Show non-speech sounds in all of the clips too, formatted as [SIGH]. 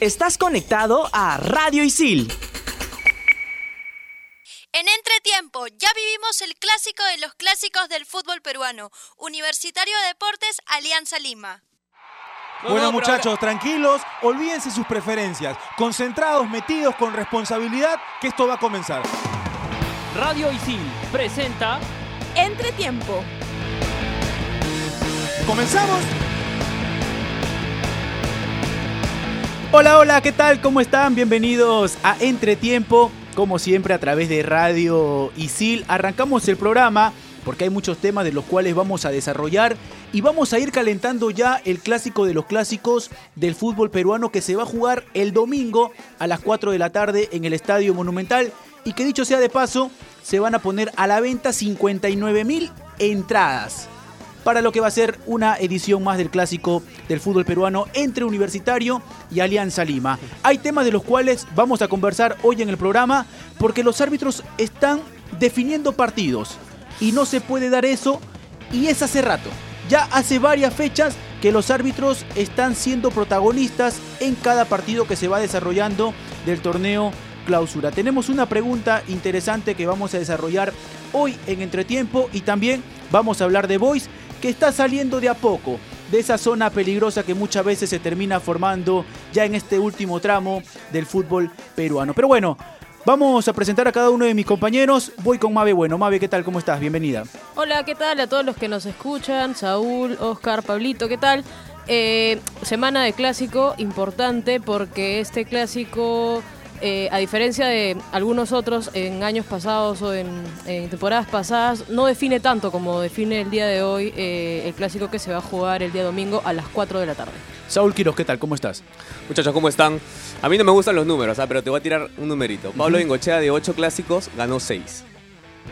Estás conectado a Radio Isil. En entretiempo, ya vivimos el clásico de los clásicos del fútbol peruano, Universitario de Deportes Alianza Lima. Bueno muchachos, tranquilos, olvídense sus preferencias, concentrados, metidos con responsabilidad, que esto va a comenzar. Radio Isil presenta Entretiempo. ¿Comenzamos? Hola, hola, ¿qué tal? ¿Cómo están? Bienvenidos a Entretiempo, como siempre a través de Radio Isil. Arrancamos el programa porque hay muchos temas de los cuales vamos a desarrollar y vamos a ir calentando ya el clásico de los clásicos del fútbol peruano que se va a jugar el domingo a las 4 de la tarde en el Estadio Monumental y que dicho sea de paso, se van a poner a la venta 59 mil entradas para lo que va a ser una edición más del clásico del fútbol peruano entre Universitario y Alianza Lima. Hay temas de los cuales vamos a conversar hoy en el programa porque los árbitros están definiendo partidos y no se puede dar eso y es hace rato. Ya hace varias fechas que los árbitros están siendo protagonistas en cada partido que se va desarrollando del torneo clausura. Tenemos una pregunta interesante que vamos a desarrollar hoy en Entretiempo y también vamos a hablar de Voice que está saliendo de a poco de esa zona peligrosa que muchas veces se termina formando ya en este último tramo del fútbol peruano. Pero bueno, vamos a presentar a cada uno de mis compañeros. Voy con Mabe Bueno. Mabe, ¿qué tal? ¿Cómo estás? Bienvenida. Hola, ¿qué tal a todos los que nos escuchan? Saúl, Oscar, Pablito, ¿qué tal? Eh, semana de clásico importante porque este clásico eh, a diferencia de algunos otros en años pasados o en, temporadas pasadas, no define tanto como define el día de hoy eh, el clásico que se va a jugar el día domingo a las 4 de la tarde. Saúl Quiroz, ¿qué tal? ¿Cómo estás? Muchachos, ¿cómo están? A mí no me gustan los números, ¿ah? pero te voy a tirar un numerito. Pablo Bengochea de 8 clásicos ganó 6.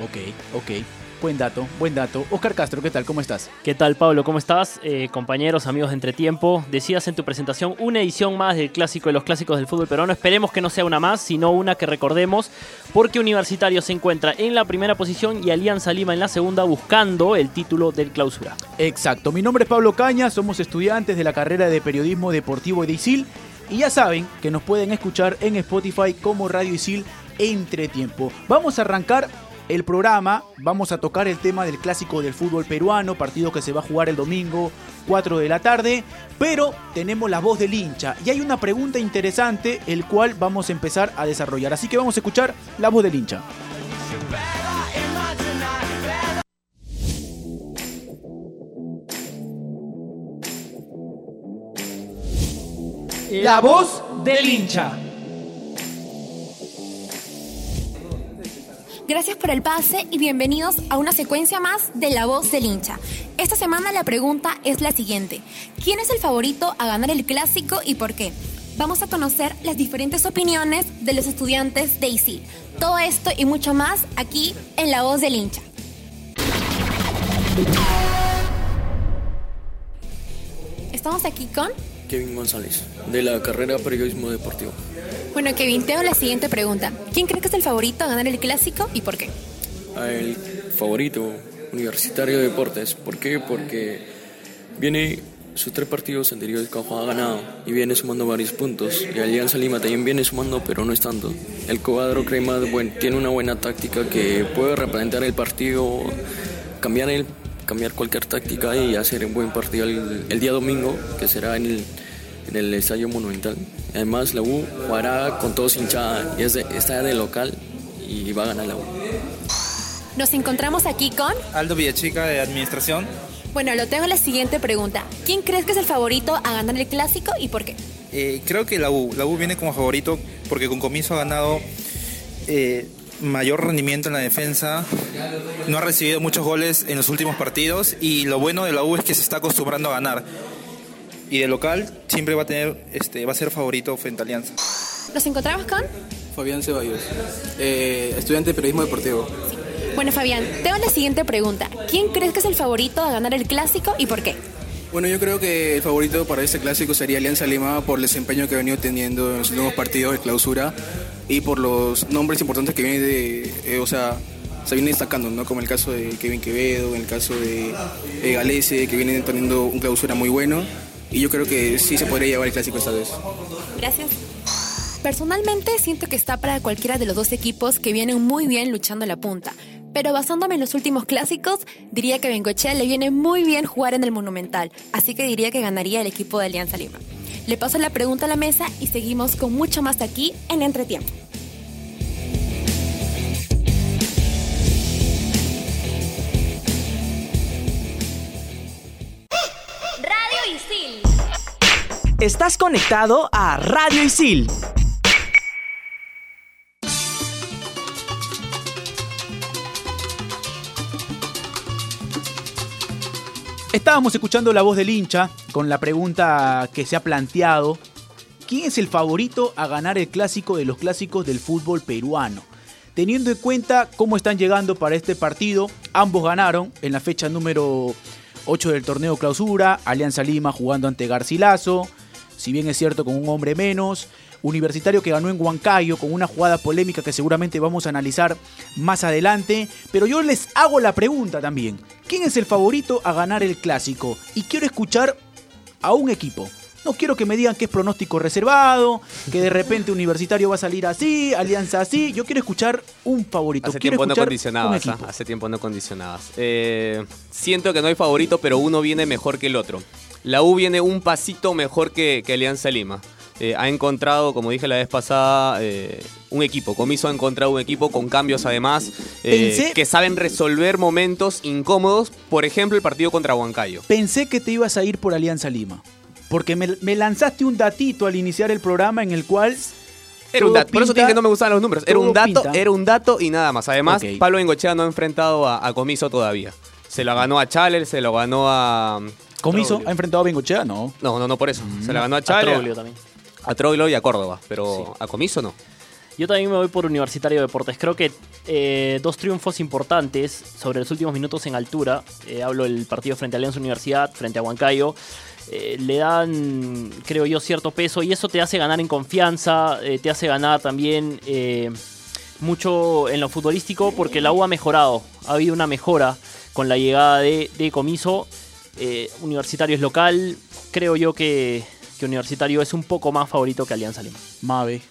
Ok, ok. Buen dato, buen dato. Oscar Castro, ¿qué tal? ¿Cómo estás? ¿Qué tal, Pablo? ¿Cómo estás? Eh, compañeros, amigos de Entretiempo, decías en tu presentación una edición más del clásico de los clásicos del fútbol peruano. Esperemos que no sea una más, sino una que recordemos, porque Universitario se encuentra en la primera posición y Alianza Lima en la segunda buscando el título del clausura. Exacto. Mi nombre es Pablo Caña, somos estudiantes de la carrera de Periodismo Deportivo de ISIL y ya saben que nos pueden escuchar en Spotify como Radio Isil Entretiempo. Vamos a arrancar el programa vamos a tocar el tema del clásico del fútbol peruano, partido que se va a jugar el domingo 4 de la tarde, pero tenemos la voz del hincha y hay una pregunta interesante el cual vamos a empezar a desarrollar, así que vamos a escuchar la voz del hincha. La voz del hincha. Gracias por el pase y bienvenidos a una secuencia más de La Voz del Hincha. Esta semana la pregunta es la siguiente. ¿Quién es el favorito a ganar el clásico y por qué? Vamos a conocer las diferentes opiniones de los estudiantes de ISIL. Todo esto y mucho más aquí en La Voz del Hincha. Estamos aquí con Kevin González, de la carrera Periodismo Deportivo. Bueno, Kevin, te la siguiente pregunta. ¿Quién cree que es el favorito a ganar el clásico y por qué? El favorito, Universitario de Deportes. ¿Por qué? Porque viene sus tres partidos anteriores que ha ganado y viene sumando varios puntos. Y Alianza Lima también viene sumando, pero no es tanto. El cuadro crema tiene una buena táctica que puede replantear el partido, cambiar, el, cambiar cualquier táctica y hacer un buen partido el, día domingo, que será en el, en el Estadio Monumental. Además, la U jugará con todos hinchada y es de, está de local y va a ganar la U. Nos encontramos aquí con Aldo Villachica de Administración. Bueno, lo tengo la siguiente pregunta. ¿Quién crees que es el favorito a ganar el clásico y por qué? Eh, creo que la U. La U viene como favorito porque con comienzo ha ganado eh, mayor rendimiento en la defensa. No ha recibido muchos goles en los últimos partidos y lo bueno de la U es que se está acostumbrando a ganar y de local siempre va a tener, este, va a ser favorito frente a Alianza. ¿Nos encontramos con? Fabián Ceballos, eh, estudiante de periodismo deportivo. Bueno, Fabián, tengo la siguiente pregunta. ¿Quién crees que es el favorito a ganar el clásico y por qué? Bueno, yo creo que el favorito para este clásico sería Alianza Lima por el desempeño que ha venido teniendo en los últimos partidos de clausura y por los nombres importantes que viene de, eh, o sea, se viene destacando, ¿no? Como el caso de Kevin Quevedo, en el caso de, de Galese, que viene teniendo un clausura muy bueno y yo creo que sí se podría llevar el clásico esta vez. Gracias. Personalmente siento que está para cualquiera de los dos equipos que vienen muy bien luchando la punta. Pero basándome en los últimos clásicos, diría que a Bengochea le viene muy bien jugar en el Monumental, así que diría que ganaría el equipo de Alianza Lima. Le paso la pregunta a la mesa y seguimos con mucho más aquí en Entretiempo. Estás conectado a Radio Isil. Estábamos escuchando la voz del hincha con la pregunta que se ha planteado. ¿Quién es el favorito a ganar el clásico de los clásicos del fútbol peruano? Teniendo en cuenta cómo están llegando para este partido, ambos ganaron en la fecha número 8 del torneo clausura, Alianza Lima jugando ante Garcilaso, si bien es cierto con un hombre menos, Universitario que ganó en Huancayo con una jugada polémica que seguramente vamos a analizar más adelante. Pero yo les hago la pregunta también. ¿Quién es el favorito a ganar el clásico? Y quiero escuchar a un equipo. No quiero que me digan que es pronóstico reservado, que de repente Universitario va a salir así, Alianza así. Yo quiero escuchar un favorito. Hace quiero tiempo no condicionabas. ¿ah? hace tiempo no condicionabas. Eh, siento que no hay favorito, pero uno viene mejor que el otro. La U viene un pasito mejor que, que Alianza Lima. Eh, ha encontrado, como dije la vez pasada, eh, un equipo. Comiso ha encontrado un equipo con cambios además eh, Pensé- que saben resolver momentos incómodos. Por ejemplo, el partido contra Huancayo. Pensé que te ibas a ir por Alianza Lima. Porque me, me lanzaste un datito al iniciar el programa en el cual. Era un dato, por eso dije que no me gustaban los números. Era un dato, pinta. era un dato y nada más. Además. Pablo Bengochea no ha enfrentado a, a Comiso todavía. Se lo ganó a Chaler, se lo ganó a. ¿Comiso ha enfrentado a Bengochea? No. No, no, no por eso. Se la ganó a A Chaler. Troglio también. A Troglio y a Córdoba, pero a Comiso no. Yo también me voy por Universitario de Deportes. Creo que eh, dos triunfos importantes sobre los últimos minutos en altura. eh, hablo del partido frente a Alianza Universidad, frente a Huancayo. eh, le dan, creo yo, cierto peso y eso te hace ganar en confianza, eh, te hace ganar también eh, mucho en lo futbolístico porque la U ha mejorado. Ha habido una mejora con la llegada de, de Comiso. Eh, universitario es local. Creo yo que, que Universitario es un poco más favorito que Alianza Lima. Mave.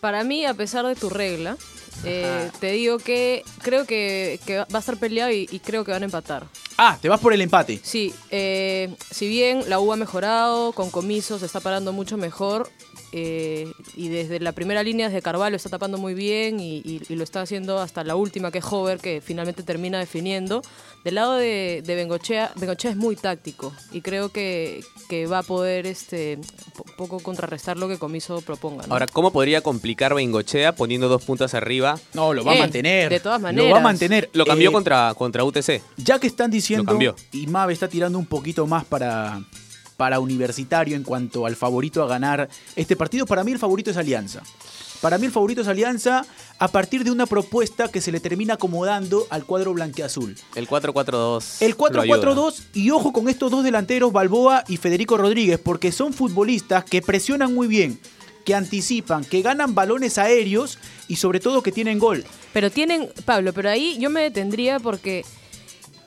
Para mí, a pesar de tu regla, eh, te digo que creo que, que va a estar peleado y, y creo que van a empatar. Ah, te vas por el empate. Sí, eh, si bien la U ha mejorado, con comisos se está parando mucho mejor eh, y desde la primera línea, desde Carvalho, está tapando muy bien y, y- y lo está haciendo hasta la última, que es Hover, que finalmente termina definiendo. Del lado de, de Bengochea, Bengochea es muy táctico y creo que, que va a poder este po- poco contrarrestar lo que Comiso proponga. ¿no? Ahora, ¿cómo podría complicar Bengochea poniendo dos puntas arriba? No, lo va a Eh, mantener. de todas Lo va a maneras. mantener. Lo cambió Eh, contra, contra UTC. Ya que están Lo diciendo, cambió. y Mave está tirando un poquito más para, para Universitario en cuanto al favorito a ganar este partido, para mí el favorito es Alianza. Para mí el favorito es Alianza a partir de una propuesta que se le termina acomodando al cuadro blanqueazul. El 4-4-2. El lo ayuda. 4-4-2 y ojo con estos dos delanteros, Balboa y Federico Rodríguez, porque son futbolistas que presionan muy bien, que anticipan, que ganan balones aéreos y sobre todo que tienen gol. Pero tienen, Pablo, pero ahí yo me detendría porque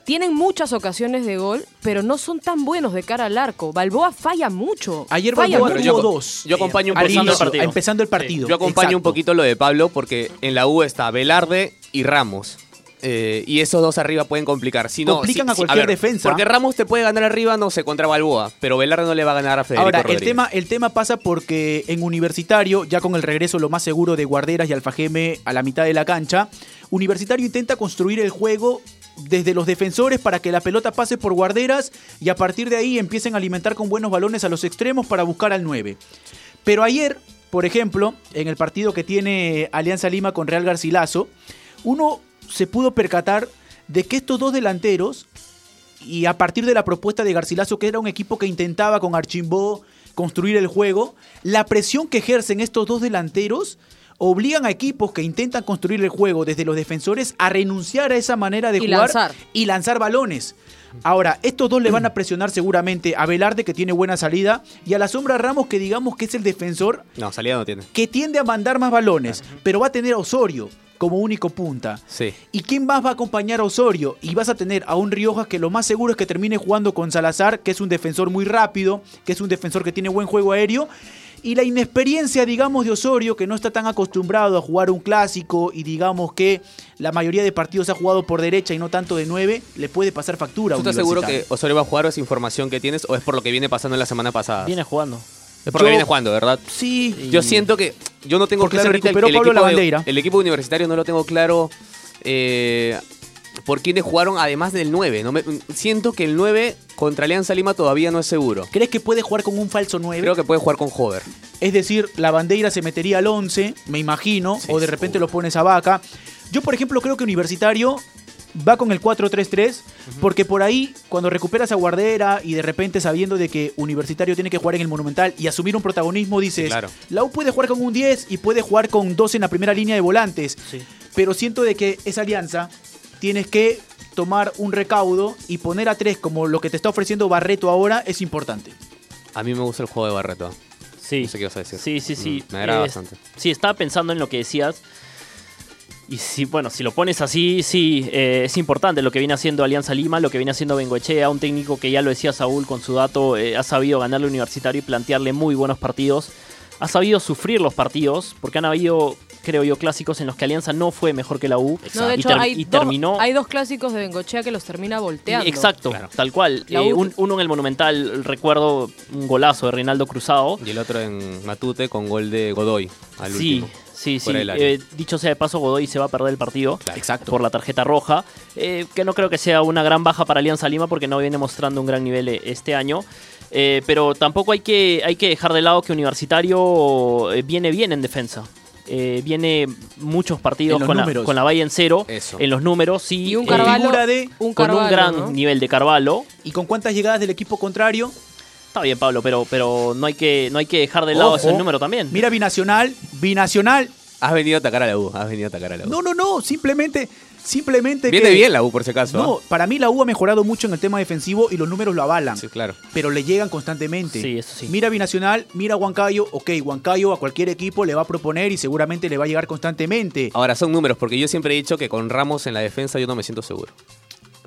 tienen muchas ocasiones de gol, pero no son tan buenos de cara al arco. Balboa falla mucho. Ayer falla Balboa tuvo dos. Yo acompaño un Al poquito el inicio, partido. empezando el partido. Yo acompaño un poquito lo de Pablo porque en la U está Velarde y Ramos. Eh, y esos dos arriba pueden complicar. Si no, Complican si- a si- cualquier ver, defensa. Porque Ramos te puede ganar arriba, no sé, contra Balboa. Pero Velarde no le va a ganar a Federico Ahora, el tema, el tema pasa porque en Universitario, ya con el regreso lo más seguro de Guarderas y Alfajeme a la mitad de la cancha, Universitario intenta construir el juego desde los defensores para que la pelota pase por Guarderas y a partir de ahí empiecen a alimentar con buenos balones a los extremos para buscar al 9. Pero ayer, por ejemplo, en el partido que tiene Alianza Lima con Real Garcilaso, uno se pudo percatar de que estos dos delanteros y a partir de la propuesta de Garcilaso, que era un equipo que intentaba con Archimbó construir el juego, la presión que ejercen estos dos delanteros obligan a equipos que intentan construir el juego desde los defensores a renunciar a esa manera de Y jugar lanzar. y lanzar balones. Ahora, estos dos le van a [CLEARS THROAT] presionar seguramente a Velarde, que tiene buena salida, y a la sombra Ramos, que digamos que es el defensor No, salida no tiene. que tiende a mandar más balones, pero va a tener a Osorio como único punta. Sí. ¿Y quién más va a acompañar a Osorio? Y vas a tener a un Riojas que lo más seguro es que termine jugando con Salazar, que es un defensor muy rápido, que es un defensor que tiene buen juego aéreo. Y la inexperiencia, digamos, de Osorio, que no está tan acostumbrado a jugar un clásico y digamos que la mayoría de partidos ha jugado por derecha y no tanto de nueve, le puede pasar factura. a ¿Tú estás seguro que Osorio va a jugar o es información que tienes o es por lo que viene pasando en la semana pasada? Viene jugando. Es por lo Yo- que viene jugando, ¿verdad? Sí. Yo siento que. Yo no tengo Porque claro se ahorita el, el Pablo equipo de- el equipo universitario no lo tengo claro. eh, por quiénes jugaron además del 9. No me- siento que el 9 contra Alianza Lima todavía no es seguro. ¿Crees que puede jugar con un falso 9? Creo que puede jugar con Hover. Es decir, la bandera se metería al 11, me imagino, o de repente lo pones a vaca. Yo, por ejemplo, creo que Universitario va con el 4-3-3, porque por ahí, cuando recuperas a Guardera y de repente sabiendo de que Universitario tiene que jugar en el Monumental y asumir un protagonismo, dices, claro. la U puede jugar con un 10 y puede jugar con 2 en la primera línea de volantes. Pero siento de que esa alianza tienes que tomar un recaudo y poner a 3 como lo que te está ofreciendo Barreto ahora es importante. A mí me gusta el juego de Barreto. Sí. No sé qué vas a decir. Sí, sí, sí. Mm, me agrada Eh, bastante. Sí, estaba pensando en lo que decías. Y si, bueno, si lo pones así, sí, eh, es importante lo que viene haciendo Alianza Lima, lo que viene haciendo Bengoechea, un técnico que ya lo decía Saúl con su dato, eh, ha sabido ganarle universitario y plantearle muy buenos partidos. Ha sabido sufrir los partidos, porque han habido, creo yo, clásicos en los que Alianza no fue mejor que la U. No, de y ter- hay, y dos, terminó. hay dos clásicos de Bengochea que los termina volteando. Exacto, tal cual. Eh, U- un- uno en el Monumental, recuerdo un golazo de Reinaldo Cruzado. Y el otro en Matute con gol de Godoy al Sí, último. sí, sí. Eh, dicho sea de paso, Godoy se va a perder el partido Exacto. por la tarjeta roja, eh, que no creo que sea una gran baja para Alianza Lima porque no viene mostrando un gran nivel eh, este año. Eh, pero tampoco hay que, hay que dejar de lado que Universitario viene bien en defensa. Eh, viene muchos partidos con la, con la valla en cero, Eso. en los números, sí. Y un eh, Carvalho, figura de- un con un gran ¿no? nivel de Carvalho. ¿Y con cuántas llegadas del equipo contrario? Está bien, Pablo, pero, pero no, hay que, no hay que dejar de lado ese número también. Mira Binacional, Binacional. Has venido a atacar a la U. Has venido a atacar a la U. No, no, no, simplemente, simplemente Viene que- bien la U, por si acaso. No, ¿ah? para mí la U ha mejorado mucho en el tema defensivo y los números lo avalan. Sí, claro. Pero le llegan constantemente. Sí, eso sí. Mira Binacional, mira Huancayo. Ok, Huancayo a cualquier equipo le va a proponer y seguramente le va a llegar constantemente. Ahora, son números, porque yo siempre he dicho que con Ramos en la defensa yo no me siento seguro.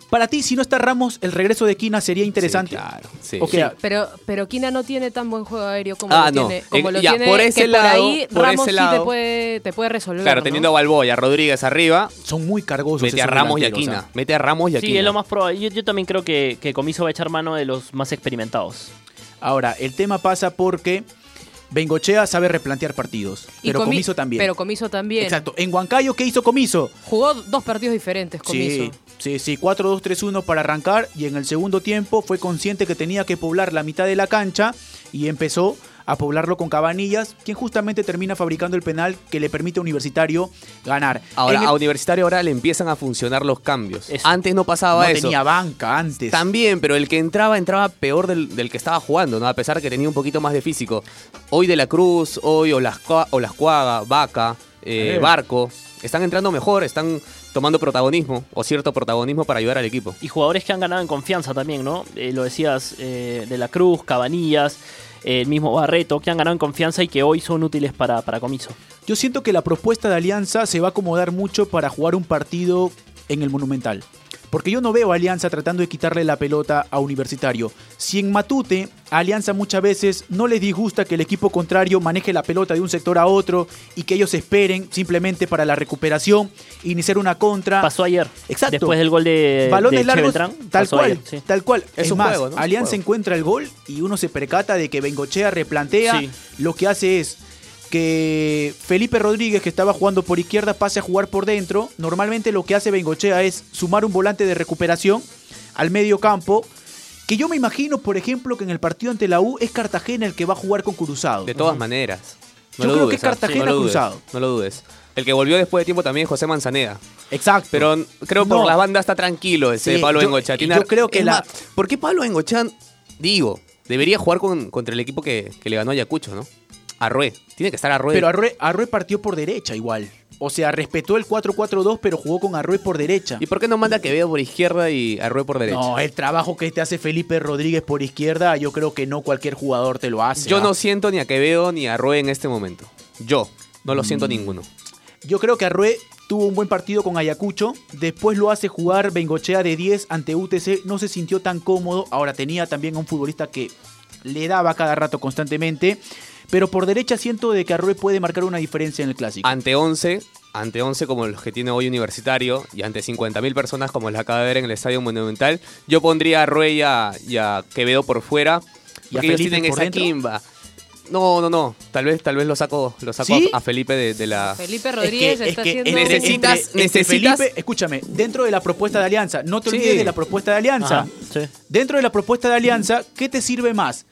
Para ti, si no está Ramos, el regreso de Quina sería interesante. Sí, claro. Sí. Ok, Pero, pero Quina no tiene tan buen juego aéreo como Ah, lo no. tiene. Como Eh, lo ya, tiene por ese que lado- por ahí por Ramos ese sí te lado- puede, te puede resolver. Claro, ¿no? teniendo a Balboa y a Rodríguez arriba, son muy cargosos. mete a Ramos y a Quina. Mete a Ramos y a Sí, Quina. es lo más probable. Yo, yo también creo que, que Comiso va a echar mano de los más experimentados. Ahora, el tema pasa porque Bengochea sabe replantear partidos. Y pero Comi- Comiso también. Pero Comiso también. Exacto. En Huancayo, ¿qué hizo Comiso? Jugó dos partidos diferentes, Comiso. Sí, sí, sí, 4-2-3-1 para arrancar y en el segundo tiempo fue consciente que tenía que poblar la mitad de la cancha y empezó a poblarlo con Cabanillas, quien justamente termina fabricando el penal que le permite a Universitario ganar. Ahora, el- a Universitario ahora le empiezan a funcionar los cambios. Antes no pasaba no eso. tenía banca antes. También, pero el que entraba, entraba peor del, del que estaba jugando, ¿no? A pesar que tenía un poquito más de físico. Hoy De la Cruz, hoy Olascua- Olascuaga, Vaca, eh. Barco, están entrando mejor, están tomando protagonismo, o cierto protagonismo para ayudar al equipo. Y jugadores que han ganado en confianza también, ¿no? Eh, lo decías, eh, De la Cruz, Cabanillas, el mismo Barreto, que han ganado en confianza y que hoy son útiles para, para Comiso. Yo siento que la propuesta de Alianza se va a acomodar mucho para jugar un partido en el Monumental. Porque yo no veo a Alianza tratando de quitarle la pelota a Universitario. Si en Matute, a Alianza muchas veces no les disgusta que el equipo contrario maneje la pelota de un sector a otro y que ellos esperen simplemente para la recuperación, iniciar una contra. Pasó ayer. Exacto. Después del gol de, Balones de largos, Beltrán, tal cual, ayer, sí. tal cual. Es Es, un más, juego, ¿no? Es un Alianza juego. encuentra el gol y uno se percata de que Bengochea replantea. Sí. Lo que hace es que Felipe Rodríguez, que estaba jugando por izquierda, pase a jugar por dentro. Normalmente lo que hace Bengochea es sumar un volante de recuperación al medio campo. Que yo me imagino, por ejemplo, que en el partido ante la U es Cartagena el que va a jugar con Cruzado. De todas maneras. No Yo lo creo dudes, que. Cartagena no lo dudes, cruzado. No lo dudes. El que volvió después de tiempo también es José Manzaneda. Exacto. Pero creo por No. la banda está tranquilo ese Sí, Pablo yo- Bengochea. yo creo que es la- más, ¿Por qué Pablo Bengochea, digo, debería jugar con, contra el equipo que, que le ganó a Ayacucho, no? Arrué. Tiene que estar Arrué. Pero Arrué, Arrué partió por derecha igual. O sea, respetó el 4-4-2, pero jugó con Arrué por derecha. ¿Y por qué no manda Quevedo por izquierda y Arrué por derecha? No, el trabajo que te hace Felipe Rodríguez por izquierda, yo creo que no cualquier jugador te lo hace. Yo ¿ah? no siento ni a Quevedo ni a Arrué en este momento. Yo. No lo siento Mm. ninguno. Yo creo que Arrué tuvo un buen partido con Ayacucho, después lo hace jugar Bengochea de 10 ante UTC, no se sintió tan cómodo, ahora tenía también a un futbolista que le daba cada rato constantemente, pero por derecha siento de que Arrué puede marcar una diferencia en el clásico. Ante 11, ante 11 como los que tiene hoy Universitario y ante 50.000 personas como las acaba de ver en el Estadio Monumental, yo pondría a Arrué y a, y a Quevedo por fuera. ¿Y a Porque ellos Felipe tienen por esa dentro? quimba. No, no, no. Tal vez, tal vez lo saco, lo saco ¿Sí? a, Felipe de, de la. Felipe Rodríguez está haciendo... entre- Necesitas- entre- entre necesitas- Felipe, escúchame, dentro de la propuesta de Alianza, no te Sí. olvides de la propuesta de Alianza. Ajá, sí. Dentro de la propuesta de Alianza, ¿qué te sirve más?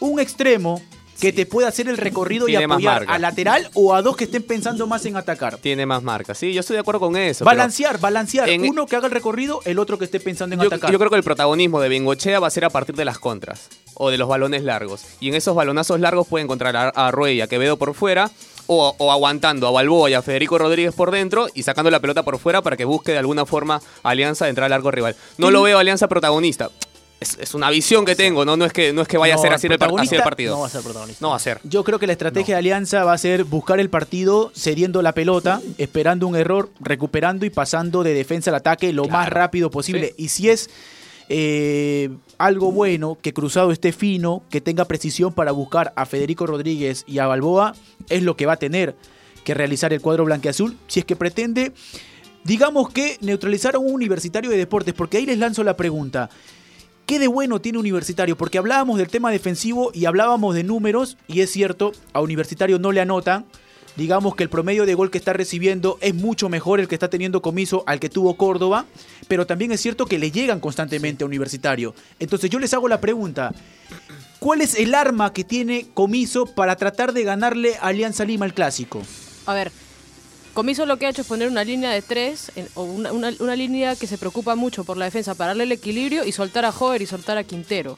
Un extremo que te pueda hacer el recorrido y Tiene apoyar marca. a lateral o a dos que estén pensando más en atacar. Tiene más marcas. Sí, yo estoy de acuerdo con eso. Balancear, balancear. en- Uno que haga el recorrido, el otro que esté pensando en Yo, atacar. yo creo que el protagonismo de Bengochea va a ser a partir de las contras o de los balones largos. Y en esos balonazos largos puede encontrar a, a Ruey a Quevedo por fuera o, o aguantando a Balboa y a Federico Rodríguez por dentro y sacando la pelota por fuera para que busque de alguna forma Alianza de entrar al largo rival. No lo veo Alianza protagonista. Es, es una visión que tengo, ¿no? No es que, no es que vaya No, a ser así el, par- así el protagonista partido. No va a ser protagonista. No va a ser. Yo creo que la estrategia de Alianza va a ser buscar el partido cediendo la pelota, esperando un error, recuperando y pasando de defensa al ataque lo más rápido posible. Y si es eh, algo bueno, que Cruzado esté fino, que tenga precisión para buscar a Federico Rodríguez y a Balboa, es lo que va a tener que realizar el cuadro blanqueazul si es que pretende, digamos que neutralizar a un universitario de deportes, porque ahí les lanzo la pregunta. ¿Qué de bueno tiene Universitario? Porque hablábamos del tema defensivo y hablábamos de números, y es cierto, a Universitario no le anotan. Digamos que el promedio de gol que está recibiendo es mucho mejor el que está teniendo Comiso al que tuvo Córdoba, pero también es cierto que le llegan constantemente a Universitario. Entonces yo les hago la pregunta, ¿cuál es el arma que tiene Comiso para tratar de ganarle a Alianza Lima el clásico? A ver, Comiso lo que ha hecho es poner una línea de tres, o una, línea que se preocupa mucho por la defensa, para darle el equilibrio y soltar a Hover y soltar a Quintero.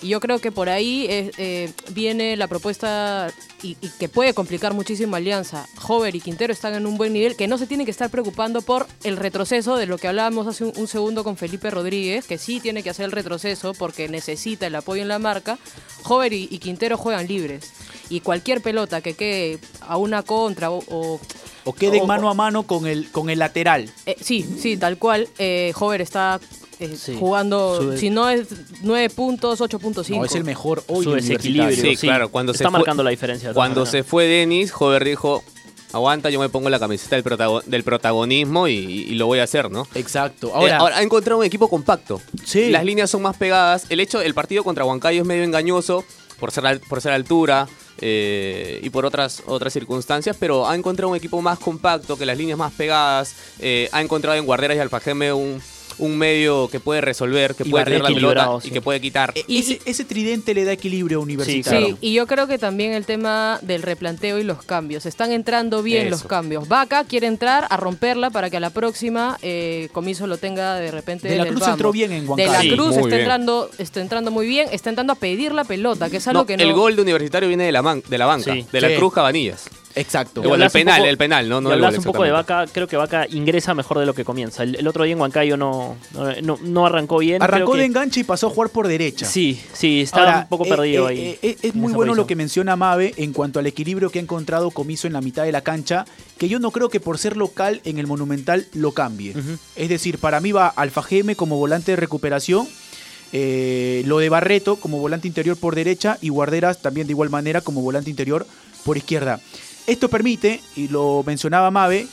Y yo creo que por ahí eh, viene la propuesta y, que puede complicar muchísimo Alianza. Hover y Quintero están en un buen nivel, que no se tienen que estar preocupando por el retroceso de lo que hablábamos hace un, un segundo con Felipe Rodríguez, que sí tiene que hacer el retroceso porque necesita el apoyo en la marca. Hover y, Quintero juegan libres. Y cualquier pelota que quede a una contra o O queden O- mano a mano con el, con el lateral. eh, sí, sí, tal cual. Eh, Hover está eh, Sí. jugando, Sube- si no es 9 puntos, 8.5. No, es el mejor hoy Su desequilibrio. universitario. Sí, sí. claro. Cuando Está se fue- marcando la diferencia. Cuando se fue Denis, Jover dijo, aguanta, yo me pongo la camiseta del, protago- del protagonismo y, y lo voy a hacer, ¿no? Exacto. Ahora, Ahora, ha encontrado un equipo compacto. Sí. Las líneas son más pegadas. El hecho del partido contra Huancayo es medio engañoso por ser, al- por ser altura eh, y por otras, otras circunstancias, pero ha encontrado un equipo más compacto, que las líneas más pegadas. eh, ha encontrado en Guarderas y Alfajeme un, un medio que puede resolver, que Y puede tener la pelota y que puede quitar. e- ese, ese tridente le da equilibrio a universitario. Sí, y yo creo que también el tema del replanteo y los cambios. Están entrando bien los cambios. Vaca quiere entrar a romperla para que a la próxima eh, Comiso lo tenga de repente. De la Cruz vamos. entró bien en De Huancayo. la Sí, Cruz está bien. entrando, está entrando muy bien, está entrando a pedir la pelota, que es algo No, que no. El gol de Universitario viene de la, man- de la banca, Sí. de la Sí. Cruz Cabanillas. Exacto. Bueno, el hablas un penal, poco- el penal, no, no y el hablas gol, un poco de. Vaca, creo que Vaca ingresa mejor de lo que comienza. El, el otro día en Huancayo no, no, arrancó bien. Arrancó creo de que- enganche y pasó a jugar por derecha. Sí, sí, estaba Ahora, un poco eh, perdido eh, ahí. eh, eh, es muy bueno lo que menciona Mabe en cuanto al equilibrio que ha encontrado Comiso en la mitad de la cancha, que yo no creo que por ser local en el Monumental lo cambie. Es decir, para mí va Alfa Geme como volante de recuperación, eh, lo de Barreto como volante interior por derecha y Guarderas también de igual manera como volante interior por izquierda. Esto permite, y lo mencionaba Mabe,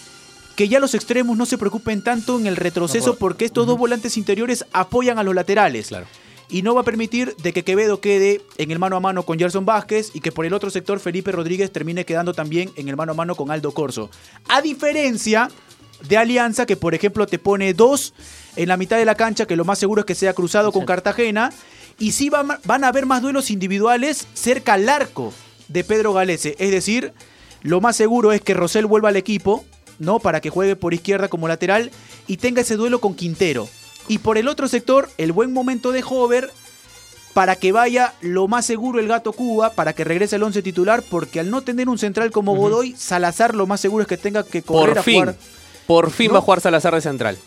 que ya los extremos no se preocupen tanto en el retroceso porque estos dos volantes interiores apoyan a los laterales Claro. y no va a permitir de que Quevedo quede en el mano a mano con Gerson Vázquez y que por el otro sector Felipe Rodríguez termine quedando también en el mano a mano con Aldo Corso. A diferencia de Alianza que por ejemplo te pone dos en la mitad de la cancha que lo más seguro es que sea cruzado con Cartagena y sí van, van a haber más duelos individuales cerca al arco de Pedro Galese. Es decir, lo más seguro es que Rosell vuelva al equipo, ¿no? Para que juegue por izquierda como lateral y tenga ese duelo con Quintero. Y por el otro sector, el buen momento de Hover para que vaya lo más seguro el gato Cuba, para que regrese al once titular, porque al no tener un central como Godoy, Salazar lo más seguro es que tenga que correr Por a fin, jugar. por fin ¿No? va a jugar Salazar de central.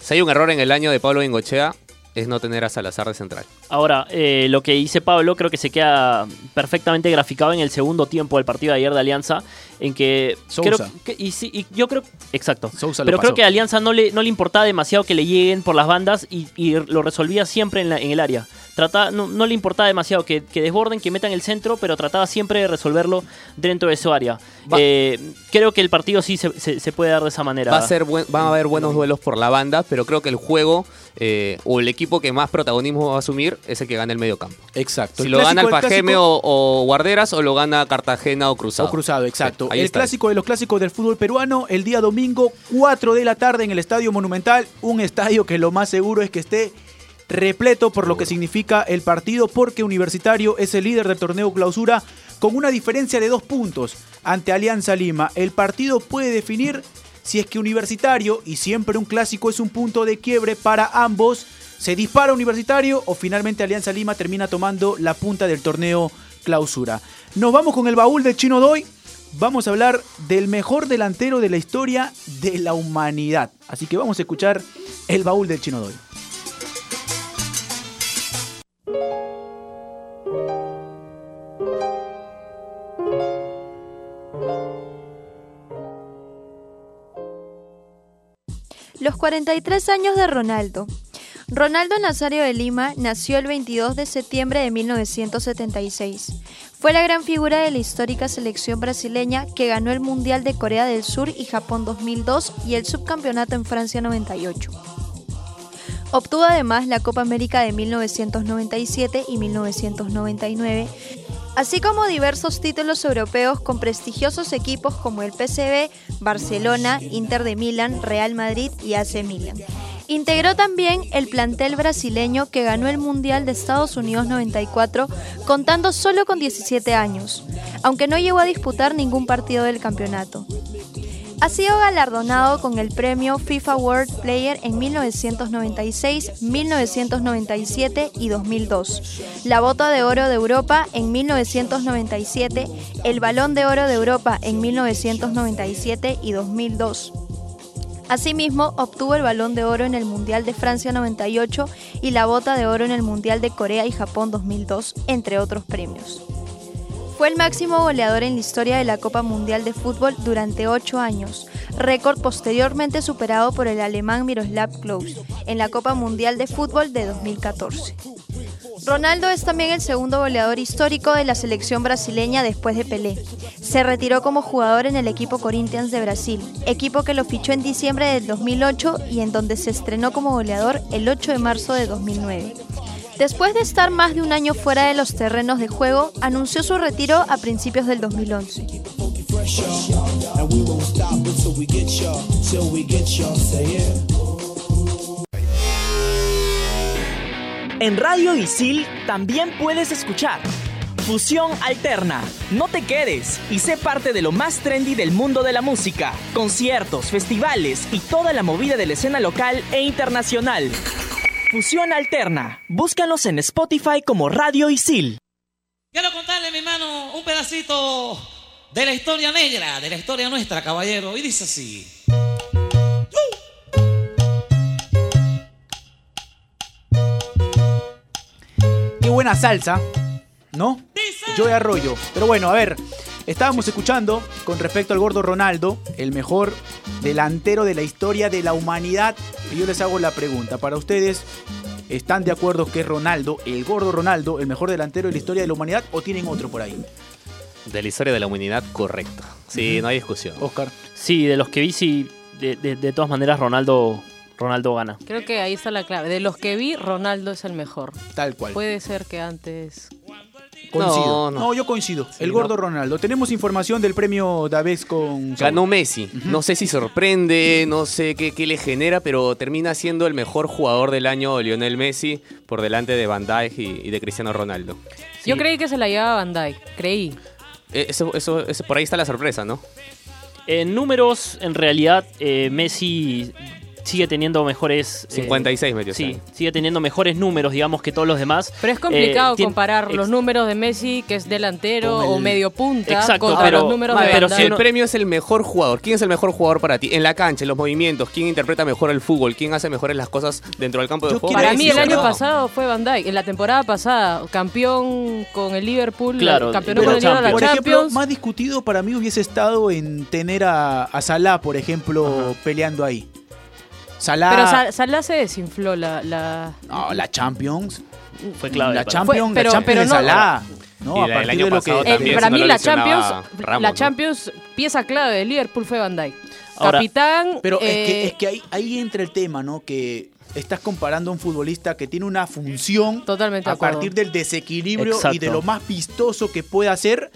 Si hay un error en el año de Pablo Bengochea, es no tener a Salazar de central. Ahora, eh, lo que dice Pablo creo que se queda perfectamente graficado en el segundo tiempo del partido de ayer de Alianza, en que... Sousa. creo que- y, sí, y yo creo... Exacto. Sousa Pero creo que a Alianza no le, no le importaba demasiado que le lleguen por las bandas y, y lo resolvía siempre en, la- en el área. Trata, no, no le importaba demasiado que, que desborden, que metan el centro, pero trataba siempre de resolverlo dentro de su área. Eh, creo que el partido sí se, se- se puede dar de esa manera. Va a ser buen- van a haber buenos duelos por la banda, pero creo que el juego eh, o el equipo que más protagonismo va a asumir es el que gana el medio campo. Exacto. Si El lo gana el clásico- el Fajeme clásico- o, o Guarderas o lo gana Cartagena o Cruzado. O cruzado, exacto. Ahí el está. clásico de los clásicos del fútbol peruano, el día domingo, 4 de la tarde en el Estadio Monumental. Un estadio que lo más seguro es que esté repleto por lo que significa el partido, porque Universitario es el líder del torneo clausura con una diferencia de dos puntos ante Alianza Lima. El partido puede definir si es que Universitario, y siempre un clásico es un punto de quiebre para ambos, se dispara Universitario o finalmente Alianza Lima termina tomando la punta del torneo clausura. Nos vamos con el baúl del Chino Doy. Vamos a hablar del mejor delantero de la historia de la humanidad. Así que vamos a escuchar el baúl del Chino Doy. Los 43 años de Ronaldo. Ronaldo Nazario de Lima nació el 22 de septiembre de 1976. Fue la gran figura de la histórica selección brasileña que ganó el Mundial de Corea del Sur y Japón 2002 y el subcampeonato en Francia 98. Obtuvo además la Copa América de 1997 y 1999, así como diversos títulos europeos con prestigiosos equipos como el PSV, Barcelona, Inter de Milán, Real Madrid y AC Milan. Integró también el plantel brasileño que ganó el Mundial de Estados Unidos 94, contando solo con 17 años, aunque no llegó a disputar ningún partido del campeonato. Ha sido galardonado con el premio FIFA World Player en 1996, 1997 y 2002, la Bota de Oro de Europa en 1997, el Balón de Oro de Europa en 1997 y 2002. Asimismo, obtuvo el Balón de Oro en el Mundial de Francia 98 y la Bota de Oro en el Mundial de Corea y Japón 2002, entre otros premios. Fue el máximo goleador en la historia de la Copa Mundial de Fútbol durante ocho años, récord posteriormente superado por el alemán Miroslav Klose en la Copa Mundial de Fútbol de 2014. Ronaldo es también el segundo goleador histórico de la selección brasileña después de Pelé. Se retiró como jugador en el equipo Corinthians de Brasil, equipo que lo fichó en diciembre del 2008 y en donde se estrenó como goleador el 8 de marzo de 2009. Después de estar más de un año fuera de los terrenos de juego, anunció su retiro a principios del 2011. And we won't stop until we get y'all, till we get y'all, say yeah. En Radio Isil también puedes escuchar Fusión Alterna. No te quedes y sé parte de lo más trendy del mundo de la música. Conciertos, festivales y toda la movida de la escena local e internacional. Fusión Alterna. Búscanos en Spotify como Radio Isil. Quiero contarle, mi hermano, un pedacito de la historia negra, de la historia nuestra, caballero. Y dice así. Qué buena salsa, ¿no? Joey Arroyo. Pero bueno, a ver, estábamos escuchando con respecto al gordo Ronaldo, el mejor delantero de la historia de la humanidad. Y yo les hago la pregunta, para ustedes, ¿están de acuerdo que es Ronaldo, el gordo Ronaldo, el mejor delantero de la historia de la humanidad o tienen otro por ahí? De la historia de la humanidad, correcto. Sí, no hay discusión. Oscar. Sí, de los que vi, sí, de, de- de todas maneras Ronaldo, Ronaldo gana. Creo que ahí está la clave. De los que vi, Ronaldo es el mejor. Tal cual. Puede ser que antes. Coincido. No, no. No, yo coincido. Sí, el gordo no. Ronaldo. Tenemos información del premio Daves con... Ganó Messi. No sé si sorprende, no sé qué, qué le genera, pero termina siendo el mejor jugador del año Lionel Messi por delante de Van Dijk y, y de Cristiano Ronaldo. Yo creí que se la llevaba Van Dijk. Creí. Eh, Eso, eso, eso- por ahí está la sorpresa, ¿no? En números, en realidad, eh, Messi sigue teniendo mejores... eh, 56 metió Sí, sigue teniendo mejores números, digamos, que todos los demás. Pero es complicado Eh, comparar los números de Messi, que es delantero o medio punta, Exacto, contra pero- los números vale, de pero si. El premio es el mejor jugador. ¿Quién es el mejor jugador para ti? En la cancha, en los movimientos. ¿Quién interpreta mejor el fútbol? ¿Quién hace mejores las cosas dentro del campo de juego? Para mí el año pasado fue Van Dijk. En la temporada pasada, campeón con el Liverpool, Claro, campeón con la el Liverpool Por ejemplo, Champions. más discutido para mí hubiese estado en tener a, a Salah, por ejemplo, peleando ahí. Salah. Pero Sa- Salah se desinfló la... la... No, la Champions. Fue clave. La para- Champions, Fue- pero- la Champions pero de no- Salah. No, Y a del partir año de lo pasado que. Eh, también, para no mí lo la Champions, Ramos, la ¿no? Champions, pieza clave de Liverpool fue Van Dijk. Ahora- Capitán. Pero es eh, que, es que ahí, ahí entra el tema, ¿no? Que estás comparando a un futbolista que tiene una función Totalmente de a acuerdo. partir del desequilibrio y de lo más vistoso que puede hacer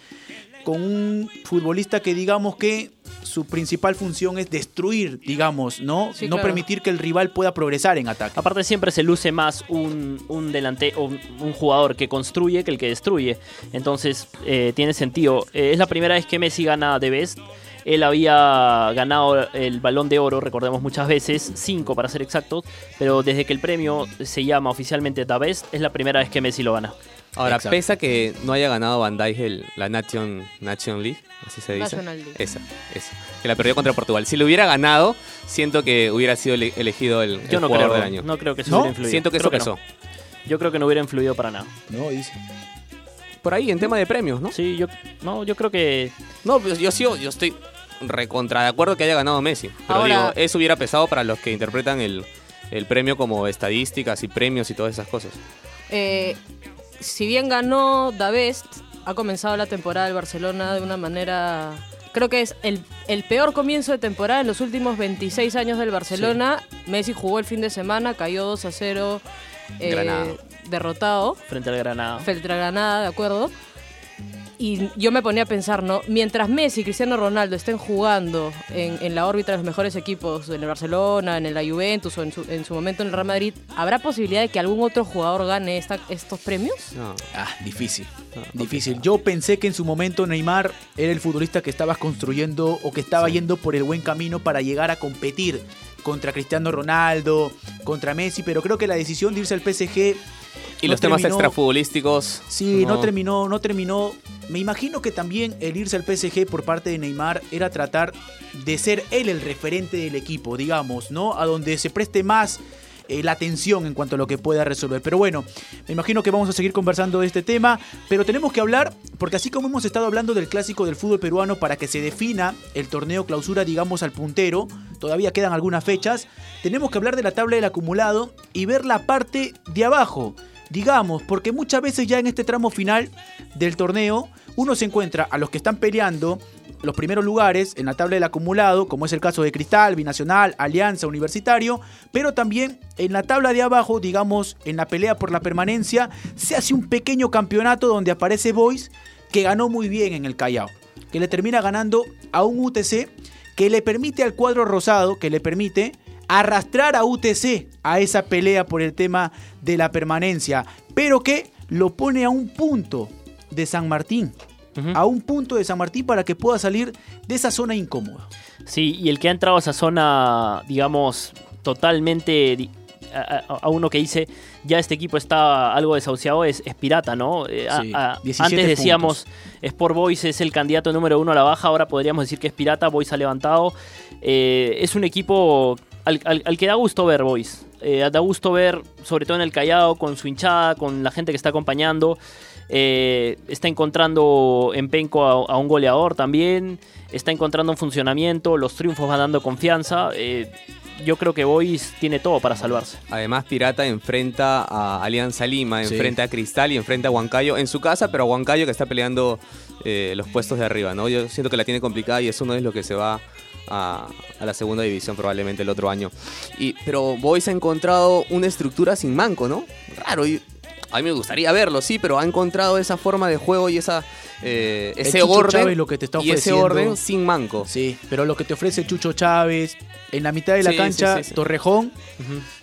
con un futbolista que digamos que su principal función es destruir, digamos, ¿no? Sí, no claro. permitir que el rival pueda progresar en ataque. Aparte siempre se luce más un, un delante un, un jugador que construye que el que destruye. Entonces eh, tiene sentido. Eh, es la primera vez que Messi gana de Best. Él había ganado el balón de oro, recordemos muchas veces, cinco para ser exactos, pero desde que el premio se llama oficialmente The Best, es la primera vez que Messi lo gana. Ahora, Exacto. pesa que no haya ganado Van Dijk el- la Nation, Nation League, así se dice. National League. Esa, esa. Que la perdió contra Portugal. Si lo hubiera ganado, siento que hubiera sido ele- elegido el, Yo el no jugador creo, del año. no creo que eso ¿No? hubiera influido. Siento que Creo eso pesó. no. Yo creo que no hubiera influido para nada. No, dice. Por ahí, en tema de premios, ¿no? Sí, yo, no, yo creo que No, pues yo sí, yo estoy recontra de acuerdo que haya ganado Messi. Pero Ahora- digo, eso hubiera pesado para los que interpretan el, el premio como estadísticas y premios y todas esas cosas. eh, si bien ganó Da Best, ha comenzado la temporada del Barcelona de una manera. Creo que es el, el peor comienzo de temporada en los últimos 26 años del Barcelona. Messi jugó el fin de semana, cayó 2 a 0. eh, derrotado. frente al Granada. Frente a Granada, de acuerdo. Y yo me ponía a pensar, ¿no? Mientras Messi y Cristiano Ronaldo estén jugando en, en la órbita de los mejores equipos, en el Barcelona, en la Juventus o en su, en su momento en el Real Madrid, ¿habrá posibilidad de que algún otro jugador gane esta- estos premios? No. Ah, difícil. Difícil. Yo pensé que en su momento Neymar era el futbolista que estabas construyendo o que estaba yendo por el buen camino para llegar a competir contra Cristiano Ronaldo, contra Messi, pero creo que la decisión de irse al PSG Y no los temas extrafutbolísticos. Sí, no. terminó, no terminó. Me imagino que también el irse al PSG por parte de Neymar era tratar de ser él el referente del equipo, digamos, ¿no? A donde se preste más eh, la atención en cuanto a lo que pueda resolver. Pero bueno, me imagino que vamos a seguir conversando de este tema, pero tenemos que hablar, porque así como hemos estado hablando del clásico del fútbol peruano para que se defina el torneo clausura, digamos, al puntero, todavía quedan algunas fechas, tenemos que hablar de la tabla del acumulado y ver la parte de abajo digamos, porque muchas veces ya en este tramo final del torneo uno se encuentra a los que están peleando los primeros lugares en la tabla del acumulado, como es el caso de Cristal, Binacional, Alianza, Universitario, pero también en la tabla de abajo, digamos, en la pelea por la permanencia, se hace un pequeño campeonato donde aparece Boys, que ganó muy bien en el Callao, que le termina ganando a un UTC que le permite al cuadro rosado, que le permite arrastrar a UTC a esa pelea por el tema de la permanencia, pero que lo pone a un punto de San Martín, a un punto de San Martín para que pueda salir de esa zona incómoda. Sí, y el que ha entrado a esa zona, digamos, totalmente a, a- a uno que dice ya este equipo está algo desahuciado es, es Pirata, ¿no? Eh, a- Sí, a- 17 antes decíamos Sport Boys es el candidato número uno a la baja, ahora podríamos decir que es Pirata, Boys ha levantado. Eh, es un equipo al, al- al que da gusto ver Boys. Eh, da gusto ver, sobre todo en el Callao, con su hinchada, con la gente que está acompañando. Eh, está encontrando en Penco a, a un goleador también. Está encontrando un funcionamiento. Los triunfos van dando confianza. Eh, yo creo que Boys tiene todo para salvarse. Además, Pirata enfrenta a Alianza Lima, Sí. enfrenta a Cristal y enfrenta a Huancayo en su casa, pero a Huancayo que está peleando eh, los puestos de arriba, ¿no? Yo siento que la tiene complicada y eso no es lo que se va a, a la segunda división probablemente el otro año. Y, pero Boys ha encontrado una estructura sin manco, ¿no? Raro. Y a mí me gustaría verlo, sí, pero ha encontrado esa forma de juego y esa, eh, ese Chucho orden Chávez lo que te está y ese ofreciendo- orden sin manco. Sí, pero lo que te ofrece Chucho Chávez en la mitad de la Sí, cancha, sí, sí, sí. Torrejón,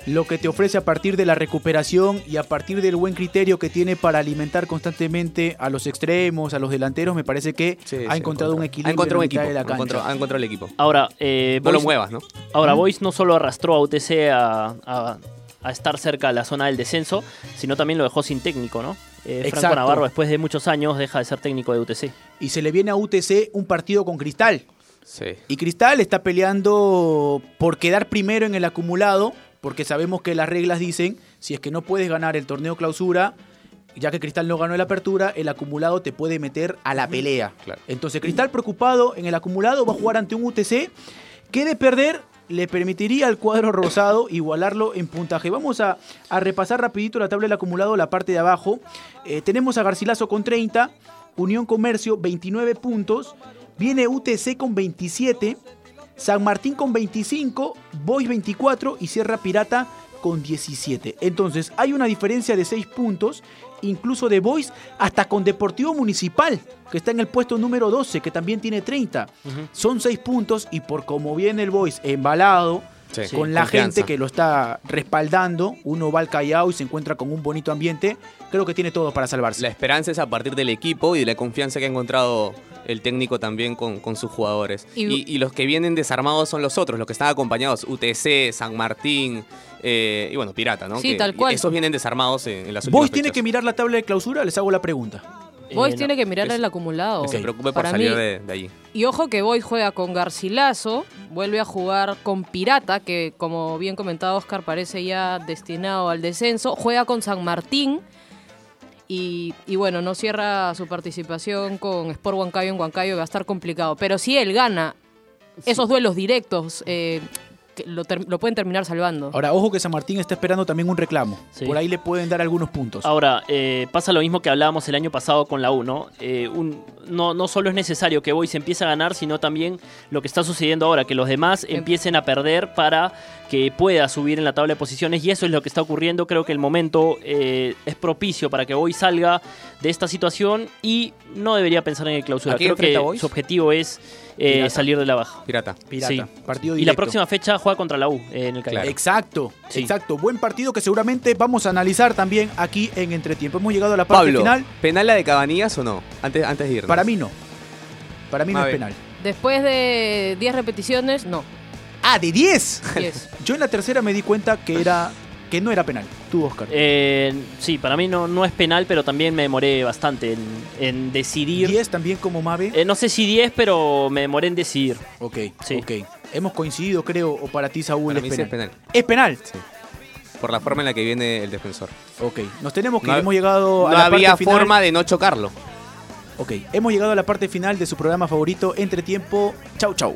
lo que te ofrece a partir de la recuperación y a partir del buen criterio que tiene para alimentar constantemente a los extremos, a los delanteros, me parece que ha encontrado un equilibrio Ha encontrado un en la mitad equipo. de la Ha cancha. encontrado, ha encontrado el equipo. Ahora, eh, No lo muevas, ¿no? Ahora. Boys no solo arrastró a UTC a, a- a estar cerca de la zona del descenso, sino también lo dejó sin técnico, ¿no? Eh, Franco Exacto. Navarro, después de muchos años, deja de ser técnico de UTC. Y se le viene a UTC un partido con Cristal. Sí. Y Cristal está peleando por quedar primero en el acumulado, porque sabemos que las reglas dicen, si es que no puedes ganar el torneo clausura, ya que Cristal no ganó la apertura, el acumulado te puede meter a la pelea. Entonces Cristal preocupado en el acumulado va a jugar ante un UTC que de perder le permitiría al cuadro rosado igualarlo en puntaje. Vamos a, a repasar rapidito la tabla del acumulado, la parte de abajo. Eh, tenemos a Garcilaso con 30, Unión Comercio 29 puntos, viene UTC con 27, San Martín con 25, Boys 24 y Sierra Pirata con 17. Entonces hay una diferencia de 6 puntos, incluso de Boys hasta con Deportivo Municipal, que está en el puesto número 12, que también tiene 30. Son 6 puntos y por como viene el Boys embalado, Sí. con Sí, la confianza. gente que lo está respaldando, uno va al Callao y se encuentra con un bonito ambiente, creo que tiene todo para salvarse. La esperanza es a partir del equipo y de la confianza que ha encontrado el técnico también con, con sus jugadores. Y- Y, y los que vienen desarmados son los otros, los que están acompañados, UTC, San Martín eh, y bueno, Pirata, ¿no? Sí, Que tal cual. Esos vienen desarmados en, en las últimas Boys tiene fechas. que mirar la tabla de clausura, les hago la pregunta. Boys Eh, tiene no. que mirar el acumulado. Que se preocupe por Para salir mí- de, de allí. Y ojo que Boys juega con Garcilaso, vuelve a jugar con Pirata, que como bien comentado Oscar parece ya destinado al descenso, juega con San Martín y, y bueno, no cierra su participación con Sport Huancayo en Huancayo, que va a estar complicado. Pero si él gana esos duelos directos, eh, lo, ter- lo pueden terminar salvando. Ahora, ojo que San Martín está esperando también un reclamo. Sí. Por ahí le pueden dar algunos puntos. Ahora, eh, pasa lo mismo que hablábamos el año pasado con la U, ¿no? Eh, un- no, no solo es necesario que Boys empiece a ganar, sino también lo que está sucediendo ahora, que los demás empiecen a perder para que pueda subir en la tabla de posiciones y eso es lo que está ocurriendo. Creo que el momento eh, es propicio para que Boys salga de esta situación y no debería pensar en el clausura. ¿A quién Creo que Boys? su objetivo es eh, Pirata. salir de la baja. Pirata. Pirata. Sí. Partido Y la próxima fecha juega contra la U eh, en el Callao. Exacto, Sí. exacto. Buen partido que seguramente vamos a analizar también aquí en Entretiempo. Hemos llegado a la parte Pablo, final. ¿penal la de Cabanillas o no? Antes, antes de irnos. Para mí no. Para mí no es penal. Después de 10 repeticiones, no. Ah, de 10. 10. [LAUGHS] Yo en la tercera me di cuenta que era que no era penal. Tú, Oscar. Eh, sí, para mí no, no es penal, pero también me demoré bastante en, en decidir. 10 también como Mave. Eh, no sé si 10, pero me demoré en decidir. Ok, Sí. ok. Hemos coincidido, creo, o para ti, Saúl, Para es mí sí penal. es penal. Es penal. Por la forma en la que viene el defensor. Ok, nos tenemos que No Hemos llegado a no la había parte final. forma de no chocarlo. Ok, hemos llegado a la parte final de su programa favorito, Entretiempo. Chau, chau.